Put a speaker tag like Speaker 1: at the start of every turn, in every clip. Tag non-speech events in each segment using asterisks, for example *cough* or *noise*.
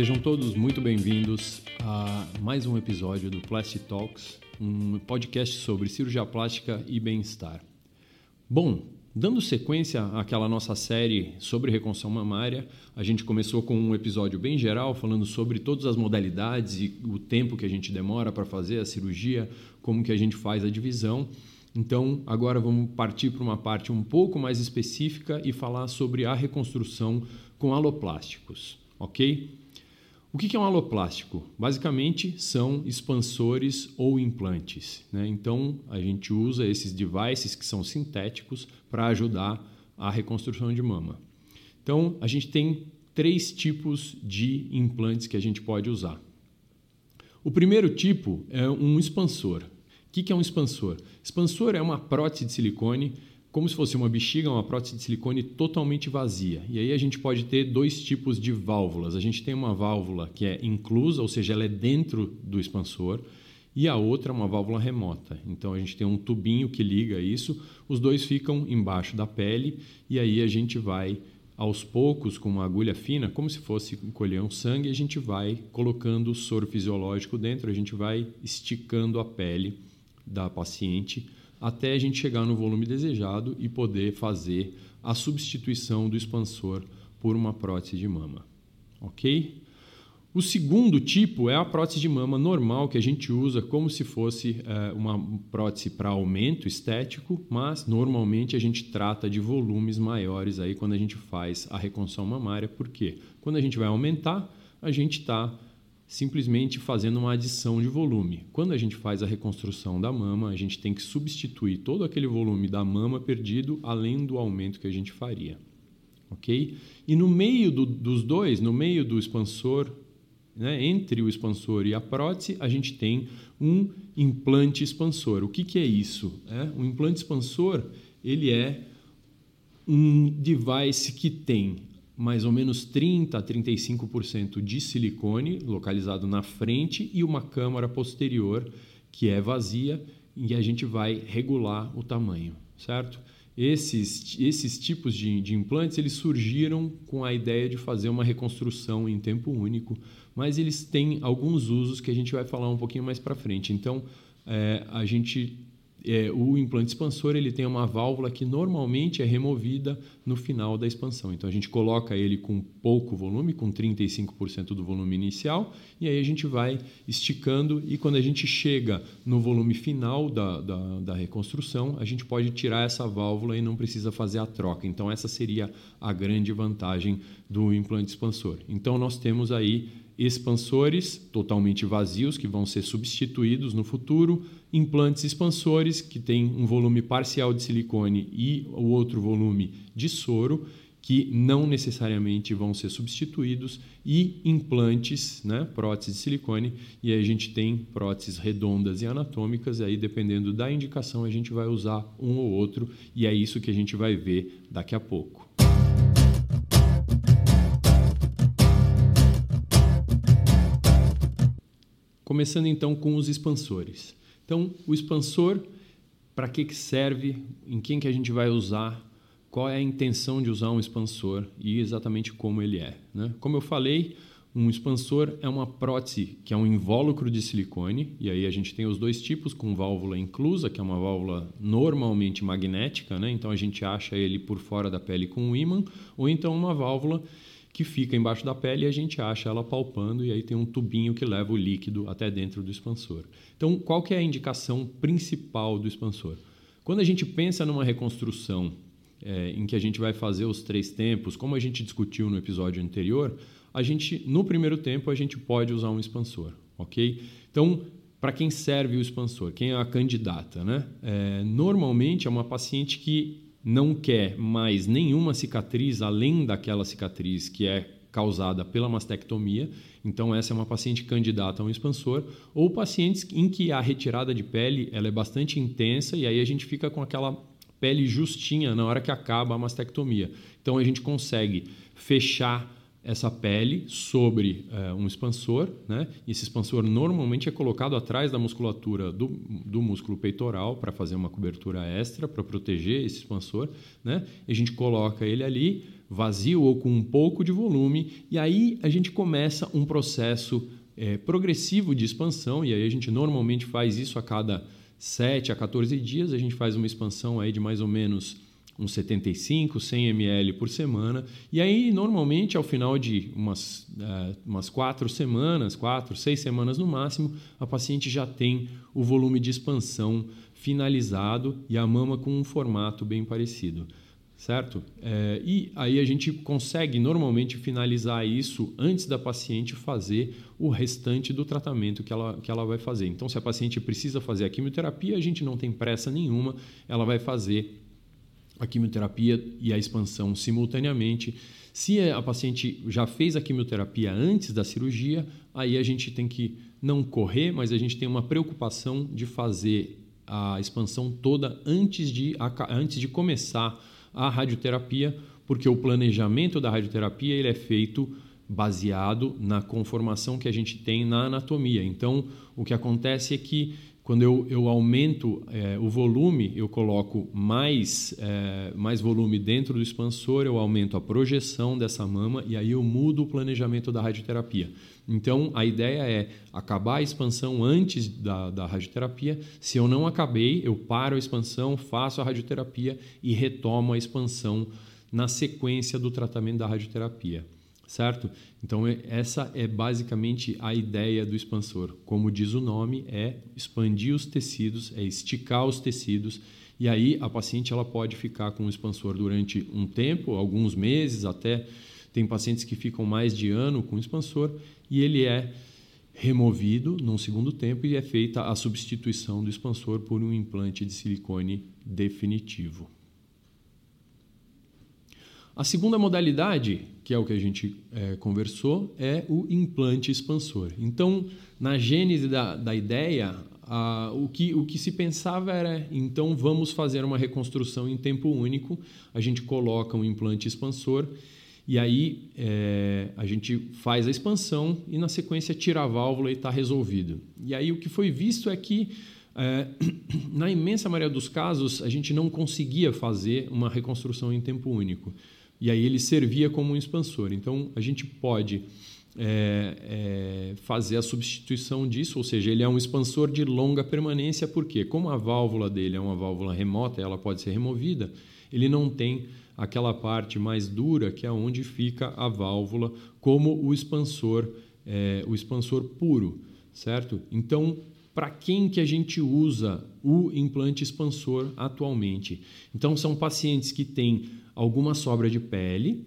Speaker 1: Sejam todos muito bem-vindos a mais um episódio do Plastic Talks, um podcast sobre cirurgia plástica e bem-estar. Bom, dando sequência àquela nossa série sobre reconstrução mamária, a gente começou com um episódio bem geral falando sobre todas as modalidades e o tempo que a gente demora para fazer a cirurgia, como que a gente faz a divisão. Então, agora vamos partir para uma parte um pouco mais específica e falar sobre a reconstrução com aloplásticos, ok? O que é um aloplástico? Basicamente são expansores ou implantes. Né? Então a gente usa esses devices que são sintéticos para ajudar a reconstrução de mama. Então a gente tem três tipos de implantes que a gente pode usar. O primeiro tipo é um expansor. O que é um expansor? Expansor é uma prótese de silicone como se fosse uma bexiga, uma prótese de silicone totalmente vazia. E aí a gente pode ter dois tipos de válvulas. A gente tem uma válvula que é inclusa, ou seja, ela é dentro do expansor, e a outra é uma válvula remota. Então a gente tem um tubinho que liga isso, os dois ficam embaixo da pele e aí a gente vai aos poucos com uma agulha fina, como se fosse colher um sangue, a gente vai colocando o soro fisiológico dentro, a gente vai esticando a pele da paciente até a gente chegar no volume desejado e poder fazer a substituição do expansor por uma prótese de mama. Ok? O segundo tipo é a prótese de mama normal que a gente usa como se fosse é, uma prótese para aumento estético, mas normalmente a gente trata de volumes maiores aí quando a gente faz a reconstrução mamária. Por quê? Quando a gente vai aumentar, a gente está simplesmente fazendo uma adição de volume. Quando a gente faz a reconstrução da mama, a gente tem que substituir todo aquele volume da mama perdido, além do aumento que a gente faria. Ok? E no meio do, dos dois, no meio do expansor, né, entre o expansor e a prótese, a gente tem um implante expansor. O que, que é isso? É, o implante expansor ele é um device que tem mais ou menos 30 a 35% de silicone localizado na frente e uma câmara posterior que é vazia e a gente vai regular o tamanho, certo? Esses, esses tipos de, de implantes eles surgiram com a ideia de fazer uma reconstrução em tempo único, mas eles têm alguns usos que a gente vai falar um pouquinho mais para frente. Então, é, a gente é, o implante expansor ele tem uma válvula que normalmente é removida no final da expansão. Então a gente coloca ele com pouco volume, com 35% do volume inicial, e aí a gente vai esticando e quando a gente chega no volume final da, da, da reconstrução, a gente pode tirar essa válvula e não precisa fazer a troca. Então essa seria a grande vantagem do implante expansor. Então nós temos aí expansores totalmente vazios que vão ser substituídos no futuro, implantes expansores que têm um volume parcial de silicone e o outro volume de soro que não necessariamente vão ser substituídos e implantes, né, próteses de silicone, e aí a gente tem próteses redondas e anatômicas, e aí dependendo da indicação a gente vai usar um ou outro, e é isso que a gente vai ver daqui a pouco. Começando então com os expansores. Então, o expansor, para que, que serve, em quem que a gente vai usar, qual é a intenção de usar um expansor e exatamente como ele é. Né? Como eu falei, um expansor é uma prótese que é um invólucro de silicone, e aí a gente tem os dois tipos, com válvula inclusa, que é uma válvula normalmente magnética, né? então a gente acha ele por fora da pele com um ímã, ou então uma válvula que fica embaixo da pele e a gente acha ela palpando e aí tem um tubinho que leva o líquido até dentro do expansor. Então, qual que é a indicação principal do expansor? Quando a gente pensa numa reconstrução é, em que a gente vai fazer os três tempos, como a gente discutiu no episódio anterior, a gente no primeiro tempo a gente pode usar um expansor, ok? Então, para quem serve o expansor? Quem é a candidata, né? É, normalmente é uma paciente que não quer mais nenhuma cicatriz além daquela cicatriz que é causada pela mastectomia, então essa é uma paciente candidata a um expansor, ou pacientes em que a retirada de pele ela é bastante intensa e aí a gente fica com aquela pele justinha na hora que acaba a mastectomia. Então a gente consegue fechar essa pele sobre é, um expansor, né? Esse expansor normalmente é colocado atrás da musculatura do, do músculo peitoral para fazer uma cobertura extra para proteger esse expansor, né? E a gente coloca ele ali vazio ou com um pouco de volume e aí a gente começa um processo é, progressivo de expansão e aí a gente normalmente faz isso a cada 7 a 14 dias, a gente faz uma expansão aí de mais ou menos uns 75, 100 ml por semana. E aí, normalmente, ao final de umas, uh, umas quatro semanas, quatro, seis semanas no máximo, a paciente já tem o volume de expansão finalizado e a mama com um formato bem parecido. Certo? É, e aí a gente consegue normalmente finalizar isso antes da paciente fazer o restante do tratamento que ela, que ela vai fazer. Então, se a paciente precisa fazer a quimioterapia, a gente não tem pressa nenhuma, ela vai fazer a quimioterapia e a expansão simultaneamente. Se a paciente já fez a quimioterapia antes da cirurgia, aí a gente tem que não correr, mas a gente tem uma preocupação de fazer a expansão toda antes de, antes de começar a radioterapia, porque o planejamento da radioterapia ele é feito baseado na conformação que a gente tem na anatomia. Então, o que acontece é que quando eu, eu aumento é, o volume, eu coloco mais, é, mais volume dentro do expansor, eu aumento a projeção dessa mama e aí eu mudo o planejamento da radioterapia. Então, a ideia é acabar a expansão antes da, da radioterapia. Se eu não acabei, eu paro a expansão, faço a radioterapia e retomo a expansão na sequência do tratamento da radioterapia certo? Então essa é basicamente a ideia do expansor. Como diz o nome, é expandir os tecidos, é esticar os tecidos e aí a paciente ela pode ficar com o expansor durante um tempo, alguns meses, até tem pacientes que ficam mais de ano com o expansor e ele é removido num segundo tempo e é feita a substituição do expansor por um implante de silicone definitivo. A segunda modalidade, que é o que a gente é, conversou, é o implante expansor. Então, na gênese da, da ideia, o, que, o que se pensava era, então vamos fazer uma reconstrução em tempo único, a gente coloca um implante expansor e aí é, a gente faz a expansão e na sequência tira a válvula e está resolvido. E aí o que foi visto é que é, *clears throat* na imensa maioria dos casos a gente não conseguia fazer uma reconstrução em tempo único e aí ele servia como um expansor. Então a gente pode é, é, fazer a substituição disso, ou seja, ele é um expansor de longa permanência, porque como a válvula dele é uma válvula remota, ela pode ser removida, ele não tem aquela parte mais dura que é onde fica a válvula, como o expansor, é, o expansor puro, certo? Então, para quem que a gente usa o implante expansor atualmente? Então, são pacientes que têm alguma sobra de pele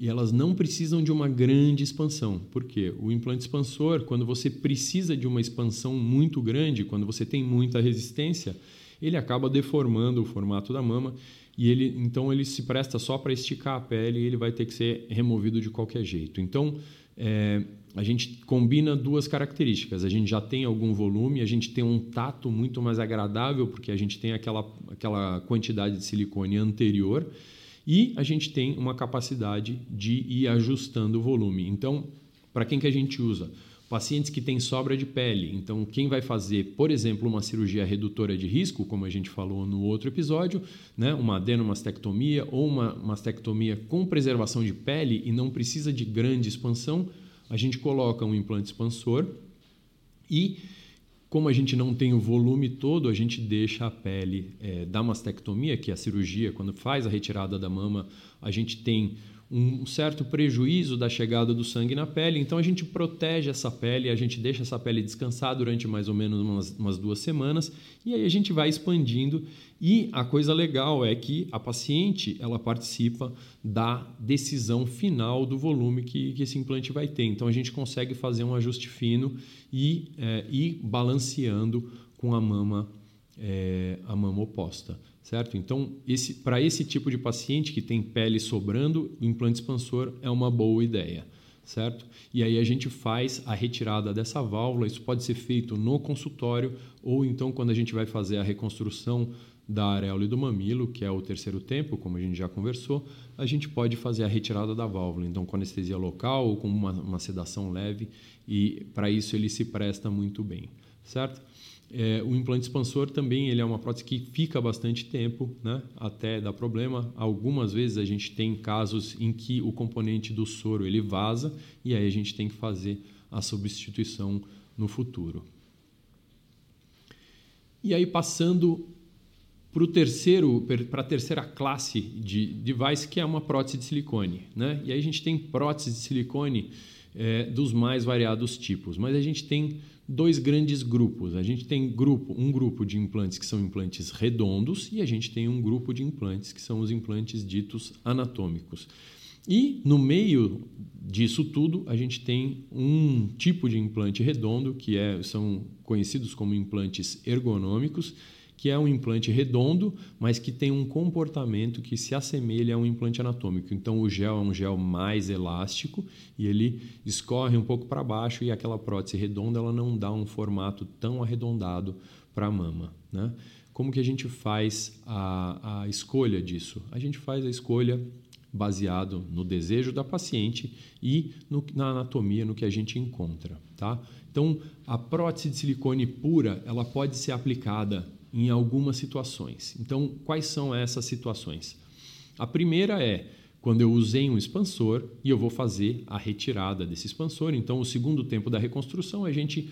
Speaker 1: e elas não precisam de uma grande expansão. Por quê? O implante expansor, quando você precisa de uma expansão muito grande, quando você tem muita resistência, ele acaba deformando o formato da mama e ele então ele se presta só para esticar a pele e ele vai ter que ser removido de qualquer jeito. Então é, a gente combina duas características. A gente já tem algum volume, a gente tem um tato muito mais agradável porque a gente tem aquela, aquela quantidade de silicone anterior e a gente tem uma capacidade de ir ajustando o volume. Então, para quem que a gente usa? Pacientes que têm sobra de pele. Então, quem vai fazer, por exemplo, uma cirurgia redutora de risco, como a gente falou no outro episódio, né? uma adenomastectomia ou uma mastectomia com preservação de pele e não precisa de grande expansão, a gente coloca um implante expansor e como a gente não tem o volume todo, a gente deixa a pele é, da mastectomia, que é a cirurgia, quando faz a retirada da mama, a gente tem um certo prejuízo da chegada do sangue na pele, então a gente protege essa pele, a gente deixa essa pele descansar durante mais ou menos umas, umas, duas semanas e aí a gente vai expandindo. E a coisa legal é que a paciente ela participa da decisão final do volume que, que esse implante vai ter. Então a gente consegue fazer um ajuste fino e é, ir balanceando com a mama, é, a mama oposta certo? Então, esse, para esse tipo de paciente que tem pele sobrando, o implante expansor é uma boa ideia, certo? E aí a gente faz a retirada dessa válvula, isso pode ser feito no consultório ou então quando a gente vai fazer a reconstrução da areola e do mamilo, que é o terceiro tempo, como a gente já conversou, a gente pode fazer a retirada da válvula. Então, com anestesia local ou com uma, uma sedação leve, e para isso ele se presta muito bem, certo? É, o implante expansor também ele é uma prótese que fica bastante tempo, né, até dar problema. Algumas vezes a gente tem casos em que o componente do soro ele vaza e aí a gente tem que fazer a substituição no futuro. E aí passando para terceiro, para a terceira classe de device que é uma prótese de silicone, né? E aí a gente tem próteses de silicone é, dos mais variados tipos, mas a gente tem dois grandes grupos. A gente tem grupo, um grupo de implantes que são implantes redondos e a gente tem um grupo de implantes que são os implantes ditos anatômicos. E no meio disso tudo, a gente tem um tipo de implante redondo, que é, são conhecidos como implantes ergonômicos, que é um implante redondo, mas que tem um comportamento que se assemelha a um implante anatômico. Então o gel é um gel mais elástico e ele escorre um pouco para baixo e aquela prótese redonda ela não dá um formato tão arredondado para a mama. Né? Como que a gente faz a, a escolha disso? A gente faz a escolha baseado no desejo da paciente e no, na anatomia, no que a gente encontra. Tá? Então, a prótese de silicone pura ela pode ser aplicada em algumas situações. Então, quais são essas situações? A primeira é quando eu usei um expansor e eu vou fazer a retirada desse expansor. Então, o segundo tempo da reconstrução, a gente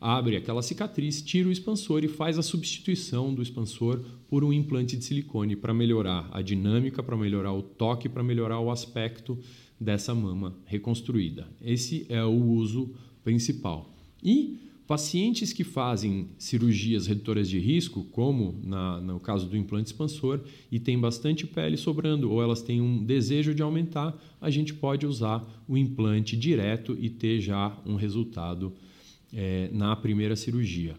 Speaker 1: abre aquela cicatriz, tira o expansor e faz a substituição do expansor por um implante de silicone para melhorar a dinâmica, para melhorar o toque, para melhorar o aspecto dessa mama reconstruída. Esse é o uso principal. E Pacientes que fazem cirurgias redutoras de risco, como na, no caso do implante expansor, e tem bastante pele sobrando, ou elas têm um desejo de aumentar, a gente pode usar o implante direto e ter já um resultado é, na primeira cirurgia.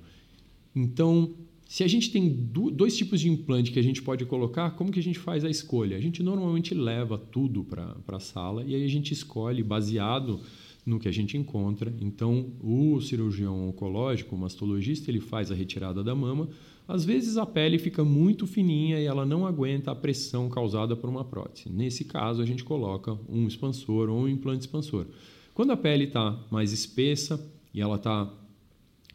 Speaker 1: Então, se a gente tem dois tipos de implante que a gente pode colocar, como que a gente faz a escolha? A gente normalmente leva tudo para a sala e aí a gente escolhe baseado no que a gente encontra. Então, o cirurgião oncológico, o mastologista, ele faz a retirada da mama. Às vezes a pele fica muito fininha e ela não aguenta a pressão causada por uma prótese. Nesse caso, a gente coloca um expansor ou um implante expansor. Quando a pele está mais espessa e ela está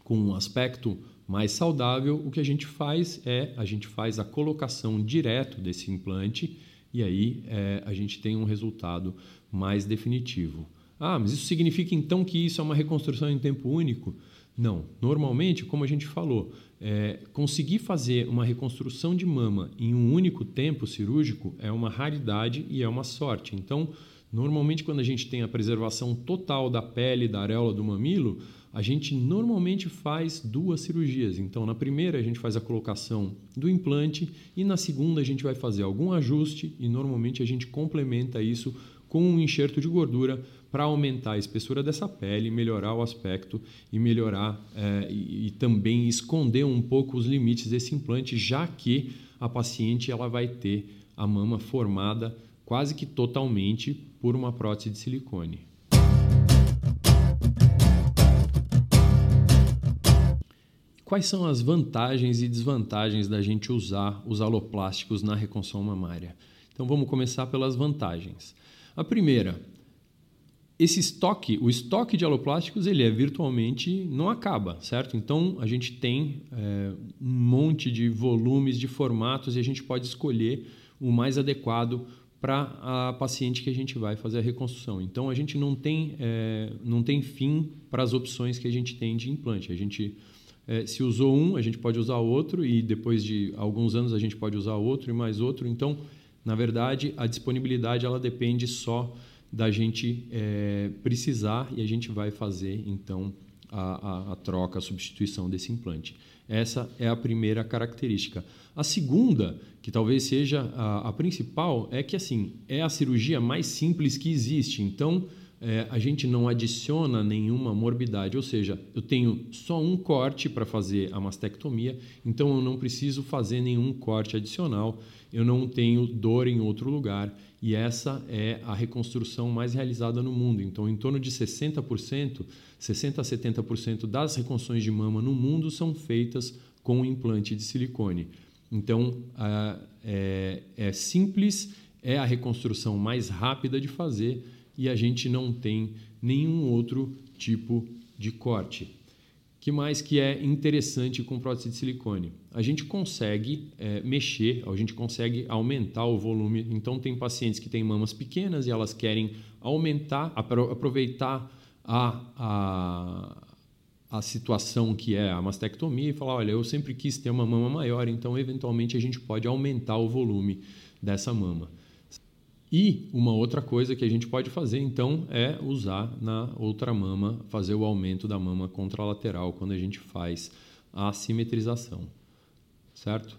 Speaker 1: com um aspecto mais saudável, o que a gente faz é a gente faz a colocação direto desse implante e aí é, a gente tem um resultado mais definitivo. Ah, mas isso significa então que isso é uma reconstrução em tempo único? Não. Normalmente, como a gente falou, é, conseguir fazer uma reconstrução de mama em um único tempo cirúrgico é uma raridade e é uma sorte. Então, normalmente, quando a gente tem a preservação total da pele, da areola do mamilo, a gente normalmente faz duas cirurgias. Então, na primeira, a gente faz a colocação do implante e na segunda, a gente vai fazer algum ajuste e normalmente a gente complementa isso com um enxerto de gordura para aumentar a espessura dessa pele, melhorar o aspecto e melhorar é, e, e, também esconder um pouco os limites desse implante, já que a paciente ela vai ter a mama formada quase que totalmente por uma prótese de silicone. Quais são as vantagens e desvantagens da gente usar os aloplásticos na reconstrução mamária? Então vamos começar pelas vantagens. A primeira, esse estoque, o estoque de aloplásticos, ele é virtualmente não acaba, certo? Então a gente tem é, um monte de volumes, de formatos e a gente pode escolher o mais adequado para a paciente que a gente vai fazer a reconstrução. Então a gente não tem, é, não tem fim para as opções que a gente tem de implante. A gente é, se usou um, a gente pode usar outro e depois de alguns anos a gente pode usar outro e mais outro. Então, na verdade, a disponibilidade ela depende só da gente é, precisar e a gente vai fazer então a, a, a, troca, a substituição desse implante. Essa é a primeira característica. A segunda, que talvez seja a, a principal, é que assim é a cirurgia mais simples que existe. Então é, a gente não adiciona nenhuma morbidade, ou seja, eu tenho só um corte para fazer a mastectomia, então eu não preciso fazer nenhum corte adicional, eu não tenho dor em outro lugar e essa é a reconstrução mais realizada no mundo. Então, em torno de 60%, 60 a 70% das reconstruções de mama no mundo são feitas com implante de silicone. Então, é, é simples, é a reconstrução mais rápida de fazer e a gente não tem nenhum outro tipo de corte. Que mais que é interessante com prótese de silicone? A gente consegue é, mexer, a gente consegue aumentar o volume. Então, tem pacientes que têm mamas pequenas e elas querem aumentar, aproveitar a, a, a situação que é a mastectomia e falar, olha, eu sempre quis ter uma mama maior, então eventualmente a gente pode aumentar o volume dessa mama. E uma outra coisa que a gente pode fazer então é usar na outra mama, fazer o aumento da mama contralateral quando a gente faz a simetrização, certo?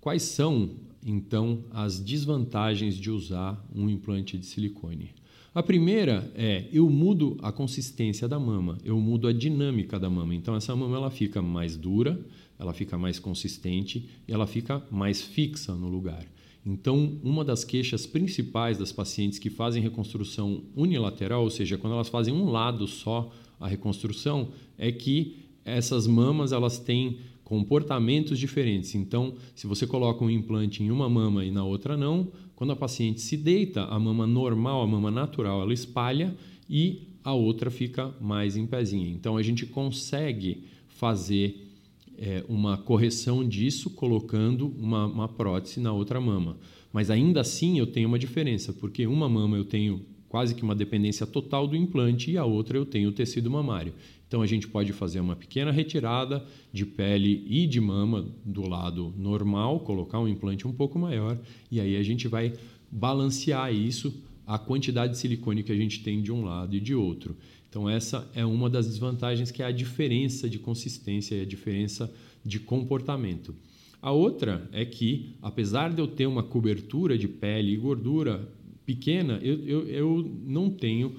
Speaker 1: Quais são então as desvantagens de usar um implante de silicone? A primeira é eu mudo a consistência da mama, eu mudo a dinâmica da mama. Então essa mama ela fica mais dura, ela fica mais consistente e ela fica mais fixa no lugar. Então, uma das queixas principais das pacientes que fazem reconstrução unilateral, ou seja, quando elas fazem um lado só a reconstrução, é que essas mamas elas têm comportamentos diferentes. Então, se você coloca um implante em uma mama e na outra não, quando a paciente se deita, a mama normal, a mama natural, ela espalha e a outra fica mais em pezinha. Então a gente consegue fazer é, uma correção disso colocando uma, uma prótese na outra mama. Mas ainda assim eu tenho uma diferença, porque uma mama eu tenho quase que uma dependência total do implante e a outra eu tenho o tecido mamário. Então a gente pode fazer uma pequena retirada de pele e de mama do lado normal, colocar um implante um pouco maior e aí a gente vai balancear isso a quantidade de silicone que a gente tem de um lado e de outro. Então essa é uma das desvantagens que é a diferença de consistência e a diferença de comportamento. A outra é que, apesar de eu ter uma cobertura de pele e gordura pequena, eu, eu, eu não tenho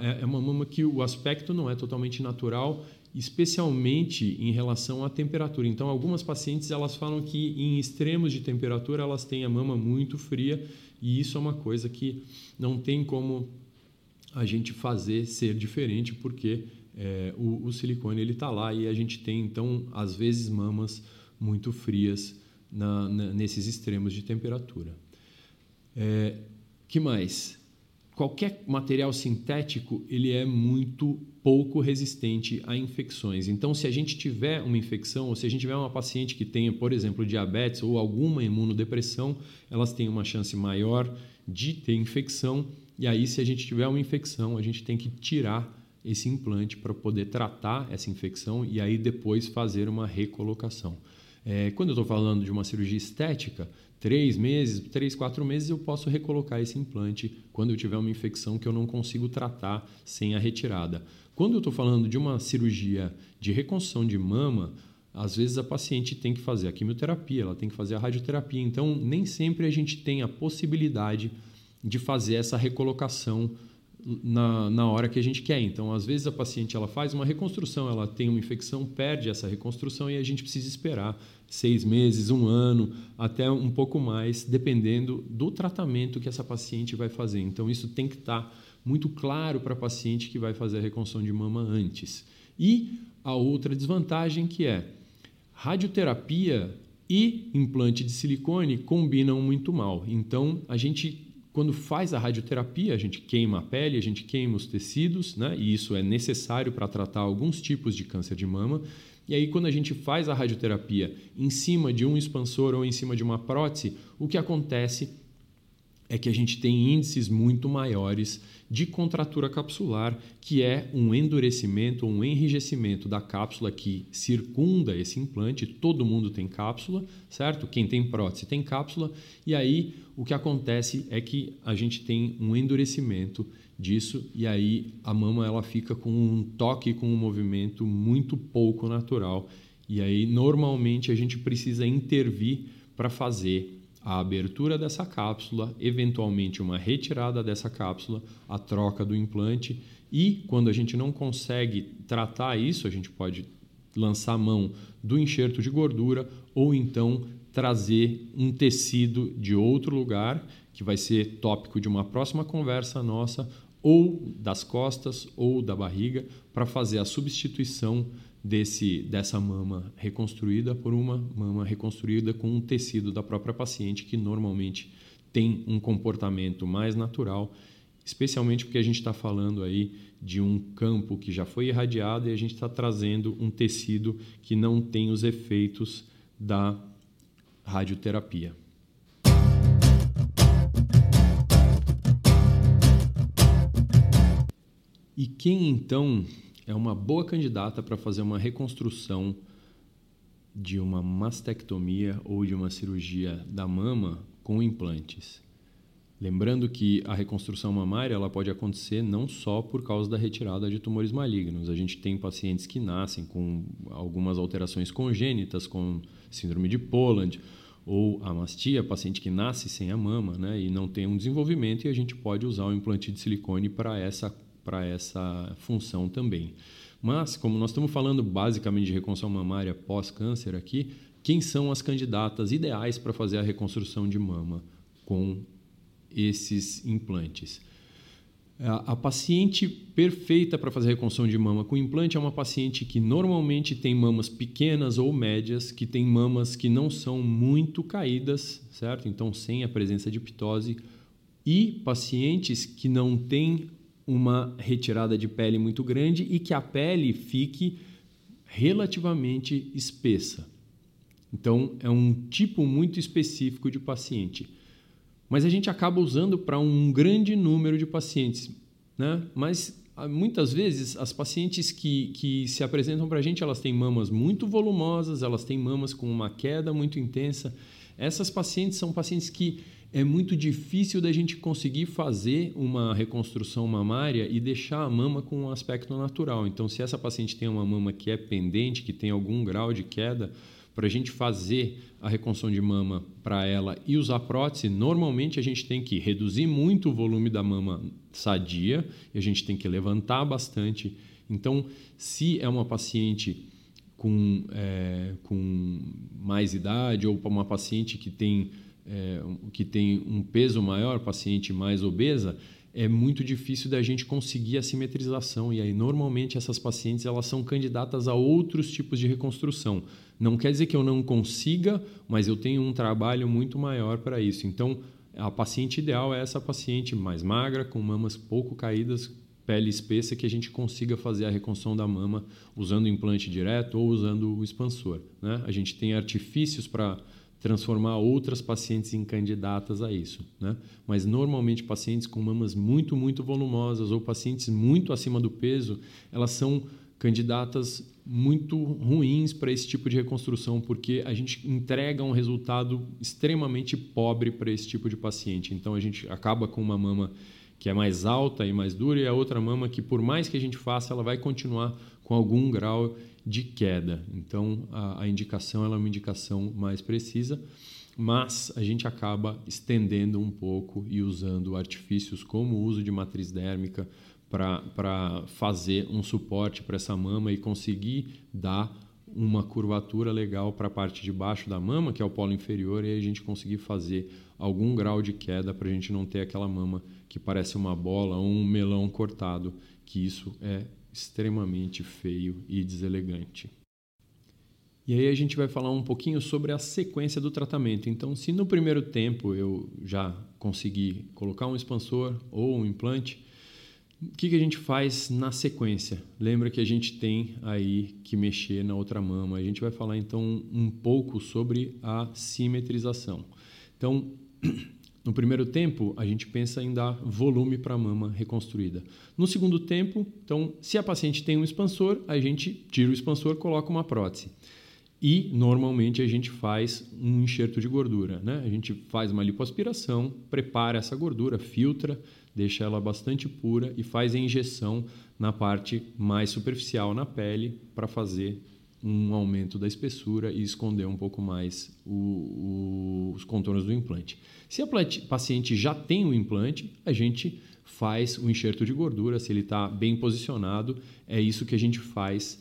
Speaker 1: é, é uma mama que o aspecto não é totalmente natural, especialmente em relação à temperatura. Então, algumas pacientes elas falam que em extremos de temperatura elas têm a mama muito fria e isso é uma coisa que não tem como a gente fazer ser diferente porque é, o, o, silicone ele está lá e a gente tem então às vezes mamas muito frias na, na, nesses extremos de temperatura. É, que mais? Qualquer material sintético ele é muito pouco resistente a infecções. Então, se a gente tiver uma infecção, ou se a gente tiver uma paciente que tenha, por exemplo, diabetes ou alguma imunodepressão, elas têm uma chance maior de ter infecção. E aí, se a gente tiver uma infecção, a gente tem que tirar esse implante para poder tratar essa infecção e aí depois fazer uma recolocação. É, quando eu estou falando de uma cirurgia estética, três meses, três, quatro meses, eu posso recolocar esse implante quando eu tiver uma infecção que eu não consigo tratar sem a retirada. Quando eu estou falando de uma cirurgia de reconstrução de mama, às vezes a paciente tem que fazer a quimioterapia, ela tem que fazer a radioterapia. Então, nem sempre a gente tem a possibilidade de fazer essa recolocação na, na hora que a gente quer. Então, às vezes a paciente ela faz uma reconstrução, ela tem uma infecção, perde essa reconstrução e a gente precisa esperar seis meses, um ano, até um pouco mais, dependendo do tratamento que essa paciente vai fazer. Então, isso tem que estar tá muito claro para a paciente que vai fazer a reconstrução de mama antes. E a outra desvantagem que é radioterapia e implante de silicone combinam muito mal. Então, a gente quando faz a radioterapia, a gente queima a pele, a gente queima os tecidos, né? e isso é necessário para tratar alguns tipos de câncer de mama. E aí, quando a gente faz a radioterapia em cima de um expansor ou em cima de uma prótese, o que acontece é que a gente tem índices muito maiores de contratura capsular, que é um endurecimento, um enrijecimento da cápsula que circunda esse implante. Todo mundo tem cápsula, certo? Quem tem prótese tem cápsula, e aí o que acontece é que a gente tem um endurecimento disso e aí a mama ela fica com um toque, com um movimento muito pouco natural. E aí normalmente a gente precisa intervir para fazer a abertura dessa cápsula, eventualmente uma retirada dessa cápsula, a troca do implante. E quando a gente não consegue tratar isso, a gente pode lançar mão do enxerto de gordura ou então trazer um tecido de outro lugar, que vai ser tópico de uma próxima conversa nossa, ou das costas ou da barriga para fazer a substituição desse dessa mama reconstruída por uma mama reconstruída com um tecido da própria paciente que normalmente tem um comportamento mais natural, especialmente porque a gente está falando aí de um campo que já foi irradiado e a gente está trazendo um tecido que não tem os efeitos da radioterapia. E quem então é uma boa candidata para fazer uma reconstrução de uma mastectomia ou de uma cirurgia da mama com implantes? Lembrando que a reconstrução mamária ela pode acontecer não só por causa da retirada de tumores malignos. A gente tem pacientes que nascem com algumas alterações congênitas, com síndrome de Poland ou amastia, paciente que nasce sem a mama né, e não tem um desenvolvimento, e a gente pode usar o implante de silicone para essa para essa função também. Mas, como nós estamos falando basicamente de reconstrução mamária pós-câncer aqui, quem são as candidatas ideais para fazer a reconstrução de mama com esses implantes? A paciente perfeita para fazer a reconstrução de mama com implante é uma paciente que normalmente tem mamas pequenas ou médias, que tem mamas que não são muito caídas, certo? Então, sem a presença de ptose, e pacientes que não têm uma retirada de pele muito grande e que a pele fique relativamente espessa. Então, é um tipo muito específico de paciente. Mas a gente acaba usando para um grande número de pacientes. Né? Mas ah, muitas vezes as pacientes que, que se apresentam para a gente, elas têm mamas muito volumosas, elas têm mamas com uma queda muito intensa. Essas pacientes são pacientes que é muito difícil da gente conseguir fazer uma reconstrução mamária e deixar a mama com um aspecto natural. Então, se essa paciente tem uma mama que é pendente, que tem algum grau de queda, para a gente fazer a reconstrução de mama para ela e usar prótese, normalmente a gente tem que reduzir muito o volume da mama sadia e a gente tem que levantar bastante. Então, se é uma paciente com, é, com mais idade ou uma paciente que tem é, que tem um peso maior, paciente mais obesa, é muito difícil da gente conseguir a simetrização e aí normalmente essas pacientes elas são candidatas a outros tipos de reconstrução. Não quer dizer que eu não consiga, mas eu tenho um trabalho muito maior para isso. Então, a paciente ideal é essa paciente mais magra, com mamas pouco caídas, pele espessa, que a gente consiga fazer a reconstrução da mama usando implante direto ou usando o expansor. Né? A gente tem artifícios para transformar outras pacientes em candidatas a isso. Né? Mas normalmente pacientes com mamas muito, muito volumosas ou pacientes muito acima do peso, elas são candidatas muito ruins para esse tipo de reconstrução, porque a gente entrega um resultado extremamente pobre para esse tipo de paciente. Então a gente acaba com uma mama que é mais alta e mais dura e a outra mama que por mais que a gente faça, ela vai continuar com algum grau de queda. Então, a, a indicação é uma indicação mais precisa, mas a gente acaba estendendo um pouco e usando artifícios como o uso de matriz dérmica para fazer um suporte para essa mama e conseguir dar uma curvatura legal para a parte de baixo da mama, que é o polo inferior, e a gente conseguir fazer algum grau de queda para a gente não ter aquela mama que parece uma bola ou um melão cortado, que isso é extremamente feio e deselegante. E aí a gente vai falar um pouquinho sobre a sequência do tratamento. Então, se no primeiro tempo eu já consegui colocar um expansor ou um implante, o que, que a gente faz na sequência? Lembra que a gente tem aí que mexer na outra mama. A gente vai falar então um pouco sobre a simetrização. Então, *clears throat* no primeiro tempo, a gente pensa em dar volume para a mama reconstruída. No segundo tempo, então, se a paciente tem um expansor, a gente tira o expansor, coloca uma prótese. E normalmente a gente faz um enxerto de gordura, né? A gente faz uma lipoaspiração, prepara essa gordura, filtra, deixa ela bastante pura e faz a injeção na parte mais superficial na pele para fazer um aumento da espessura e esconder um pouco mais o, o, os contornos do implante. Se a paciente já tem o implante, a gente faz o enxerto de gordura, se ele está bem posicionado, é isso que a gente faz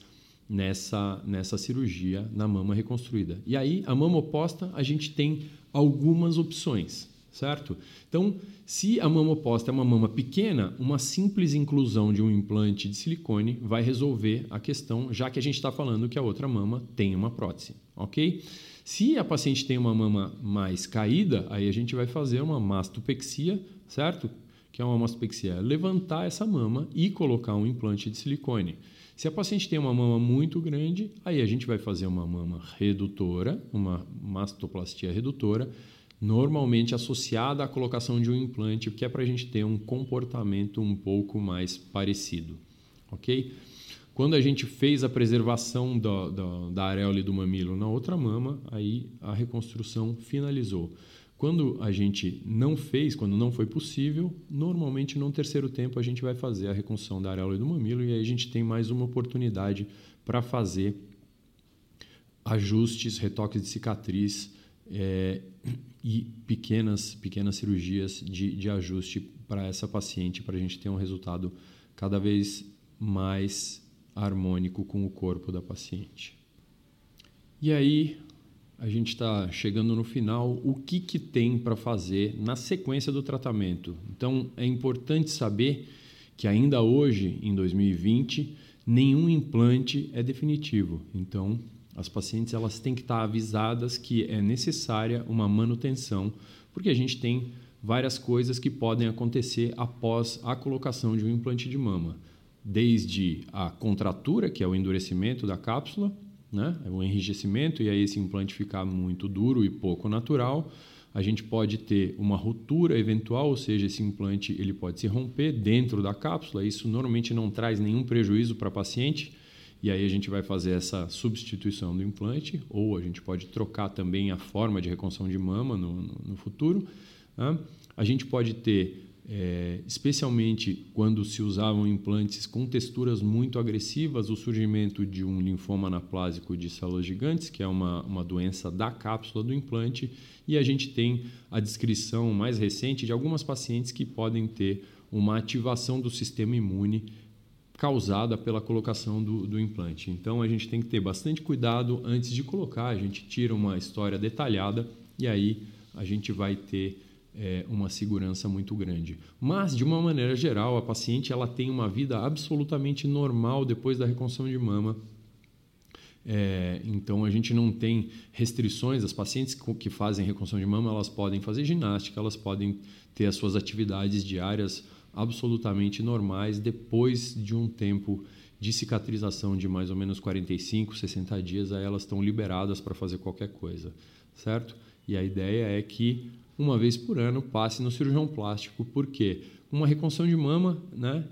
Speaker 1: nessa, nessa cirurgia na mama reconstruída. E aí, a mama oposta, a gente tem algumas opções, certo? Então, se a mama oposta é uma mama pequena, uma simples inclusão de um implante de silicone vai resolver a questão, já que a gente está falando que a outra mama tem uma prótese, ok? Se a paciente tem uma mama mais caída, aí a gente vai fazer uma mastopexia, certo? Que é uma mastopexia, levantar essa mama e colocar um implante de silicone. Se a paciente tem uma mama muito grande, aí a gente vai fazer uma mama redutora, uma mastoplastia redutora, normalmente associada à colocação de um implante, que é para a gente ter um comportamento um pouco mais parecido, ok? Quando a gente fez a preservação da, da, da areola do mamilo na outra mama, aí a reconstrução finalizou. Quando a gente não fez, quando não foi possível, normalmente no terceiro tempo a gente vai fazer a reconstrução da areola do mamilo e aí a gente tem mais uma oportunidade para fazer ajustes, retoques de cicatriz é, e pequenas, pequenas cirurgias de, de ajuste para essa paciente, para a gente ter um resultado cada vez mais harmônico com o corpo da paciente. E aí, a gente está chegando no final. O que, que tem para fazer na sequência do tratamento? Então, é importante saber que ainda hoje, em 2020, nenhum implante é definitivo. Então, as pacientes elas têm que estar avisadas que é necessária uma manutenção, porque a gente tem várias coisas que podem acontecer após a colocação de um implante de mama, desde a contratura, que é o endurecimento da cápsula, né? o enrijecimento, e aí esse implante ficar muito duro e pouco natural. A gente pode ter uma ruptura eventual, ou seja, esse implante ele pode se romper dentro da cápsula. Isso normalmente não traz nenhum prejuízo para a paciente e aí a gente vai fazer essa substituição do implante, ou a gente pode trocar também a forma de reconstrução de mama no, no, no futuro. Né? A gente pode ter, é, especialmente quando se usavam implantes com texturas muito agressivas, o surgimento de um linfoma anaplásico de células gigantes, que é uma, uma doença da cápsula do implante, e a gente tem a descrição mais recente de algumas pacientes que podem ter uma ativação do sistema imune causada pela colocação do, do, implante. Então a gente tem que ter bastante cuidado antes de colocar, a gente tira uma história detalhada e aí a gente vai ter é, uma segurança muito grande. Mas de uma maneira geral, a paciente ela tem uma vida absolutamente normal depois da reconstrução de mama. É, então a gente não tem restrições. As pacientes que fazem reconstrução de mama elas podem fazer ginástica, elas podem ter as suas atividades diárias absolutamente normais depois de um tempo de cicatrização de mais ou menos 45, 60 dias, aí elas estão liberadas para fazer qualquer coisa, certo? E a ideia é que uma vez por ano passe no cirurgião plástico, porque uma reconstrução de mama, né,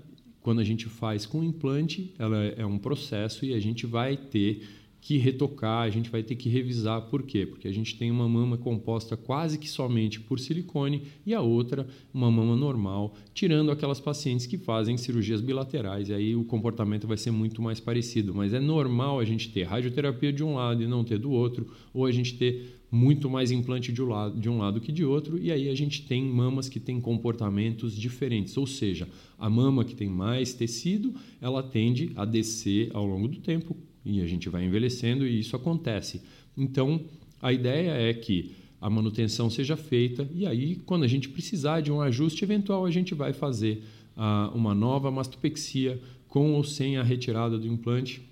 Speaker 1: quando a gente faz com implante, ela é um processo e a gente vai ter que retocar, a gente vai ter que revisar. Por quê? Porque a gente tem uma mama composta quase que somente por silicone e a outra uma mama normal, tirando aquelas pacientes que fazem cirurgias bilaterais. E aí o comportamento vai ser muito mais parecido. Mas é normal a gente ter radioterapia de um lado e não ter do outro, ou a gente ter muito mais implante de um, lado, de um lado que de outro, e aí a gente tem mamas que têm comportamentos diferentes, ou seja, a mama que tem mais tecido, ela tende a descer ao longo do tempo, e a gente vai envelhecendo e isso acontece. Então, a ideia é que a manutenção seja feita e aí, quando a gente precisar de um ajuste eventual, a gente vai fazer ah, uma nova mastopexia com ou sem a retirada do implante.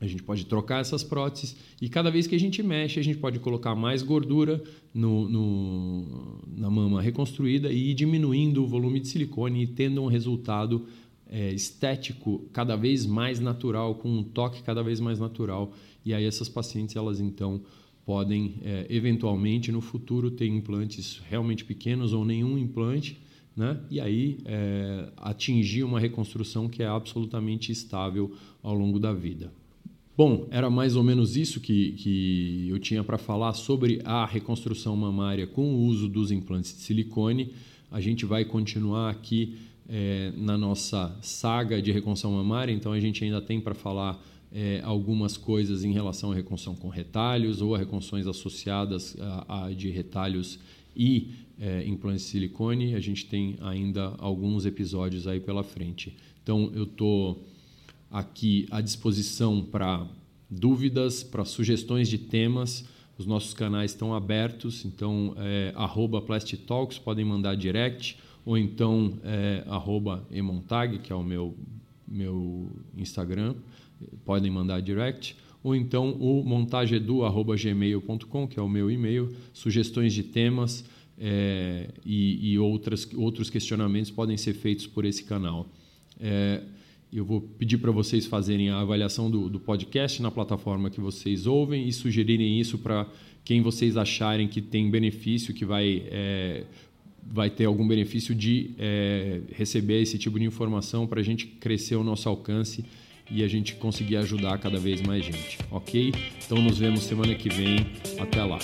Speaker 1: A gente pode trocar essas próteses e cada vez que a gente mexe, a gente pode colocar mais gordura no, no, na mama reconstruída e ir diminuindo o volume de silicone e tendo um resultado é, estético cada vez mais natural, com um toque cada vez mais natural. E aí essas pacientes, elas então podem é, eventualmente no futuro ter implantes realmente pequenos ou nenhum implante, né? E aí é, atingir uma reconstrução que é absolutamente estável ao longo da vida. Bom, era mais ou menos isso que, que eu tinha para falar sobre a reconstrução mamária com o uso dos implantes de silicone. A gente vai continuar aqui é, na nossa saga de reconstrução mamária, então a gente ainda tem para falar é, algumas coisas em relação à reconstrução com retalhos ou a reconstruções associadas a, a de retalhos e é, implantes de silicone. A gente tem ainda alguns episódios aí pela frente. Então eu estou aqui à disposição para dúvidas, para sugestões de temas, Os nossos canais estão abertos, então é, Plastitalks, podem mandar direct, ou então é, Emontag, que é o meu, meu Instagram, podem mandar direct. Ou então o montagedu.gmail.com, que é o meu e-mail, sugestões de temas é, e, e outras, outros questionamentos podem ser feitos por esse canal. É, eu vou pedir para vocês fazerem a avaliação do, do, podcast na plataforma que vocês ouvem e sugerirem isso para quem vocês acharem que tem benefício, que vai, é, vai ter algum benefício de é, receber esse tipo de informação para a gente crescer o nosso alcance e a gente conseguir ajudar cada vez mais gente, ok? Então nos vemos semana que vem. Até lá.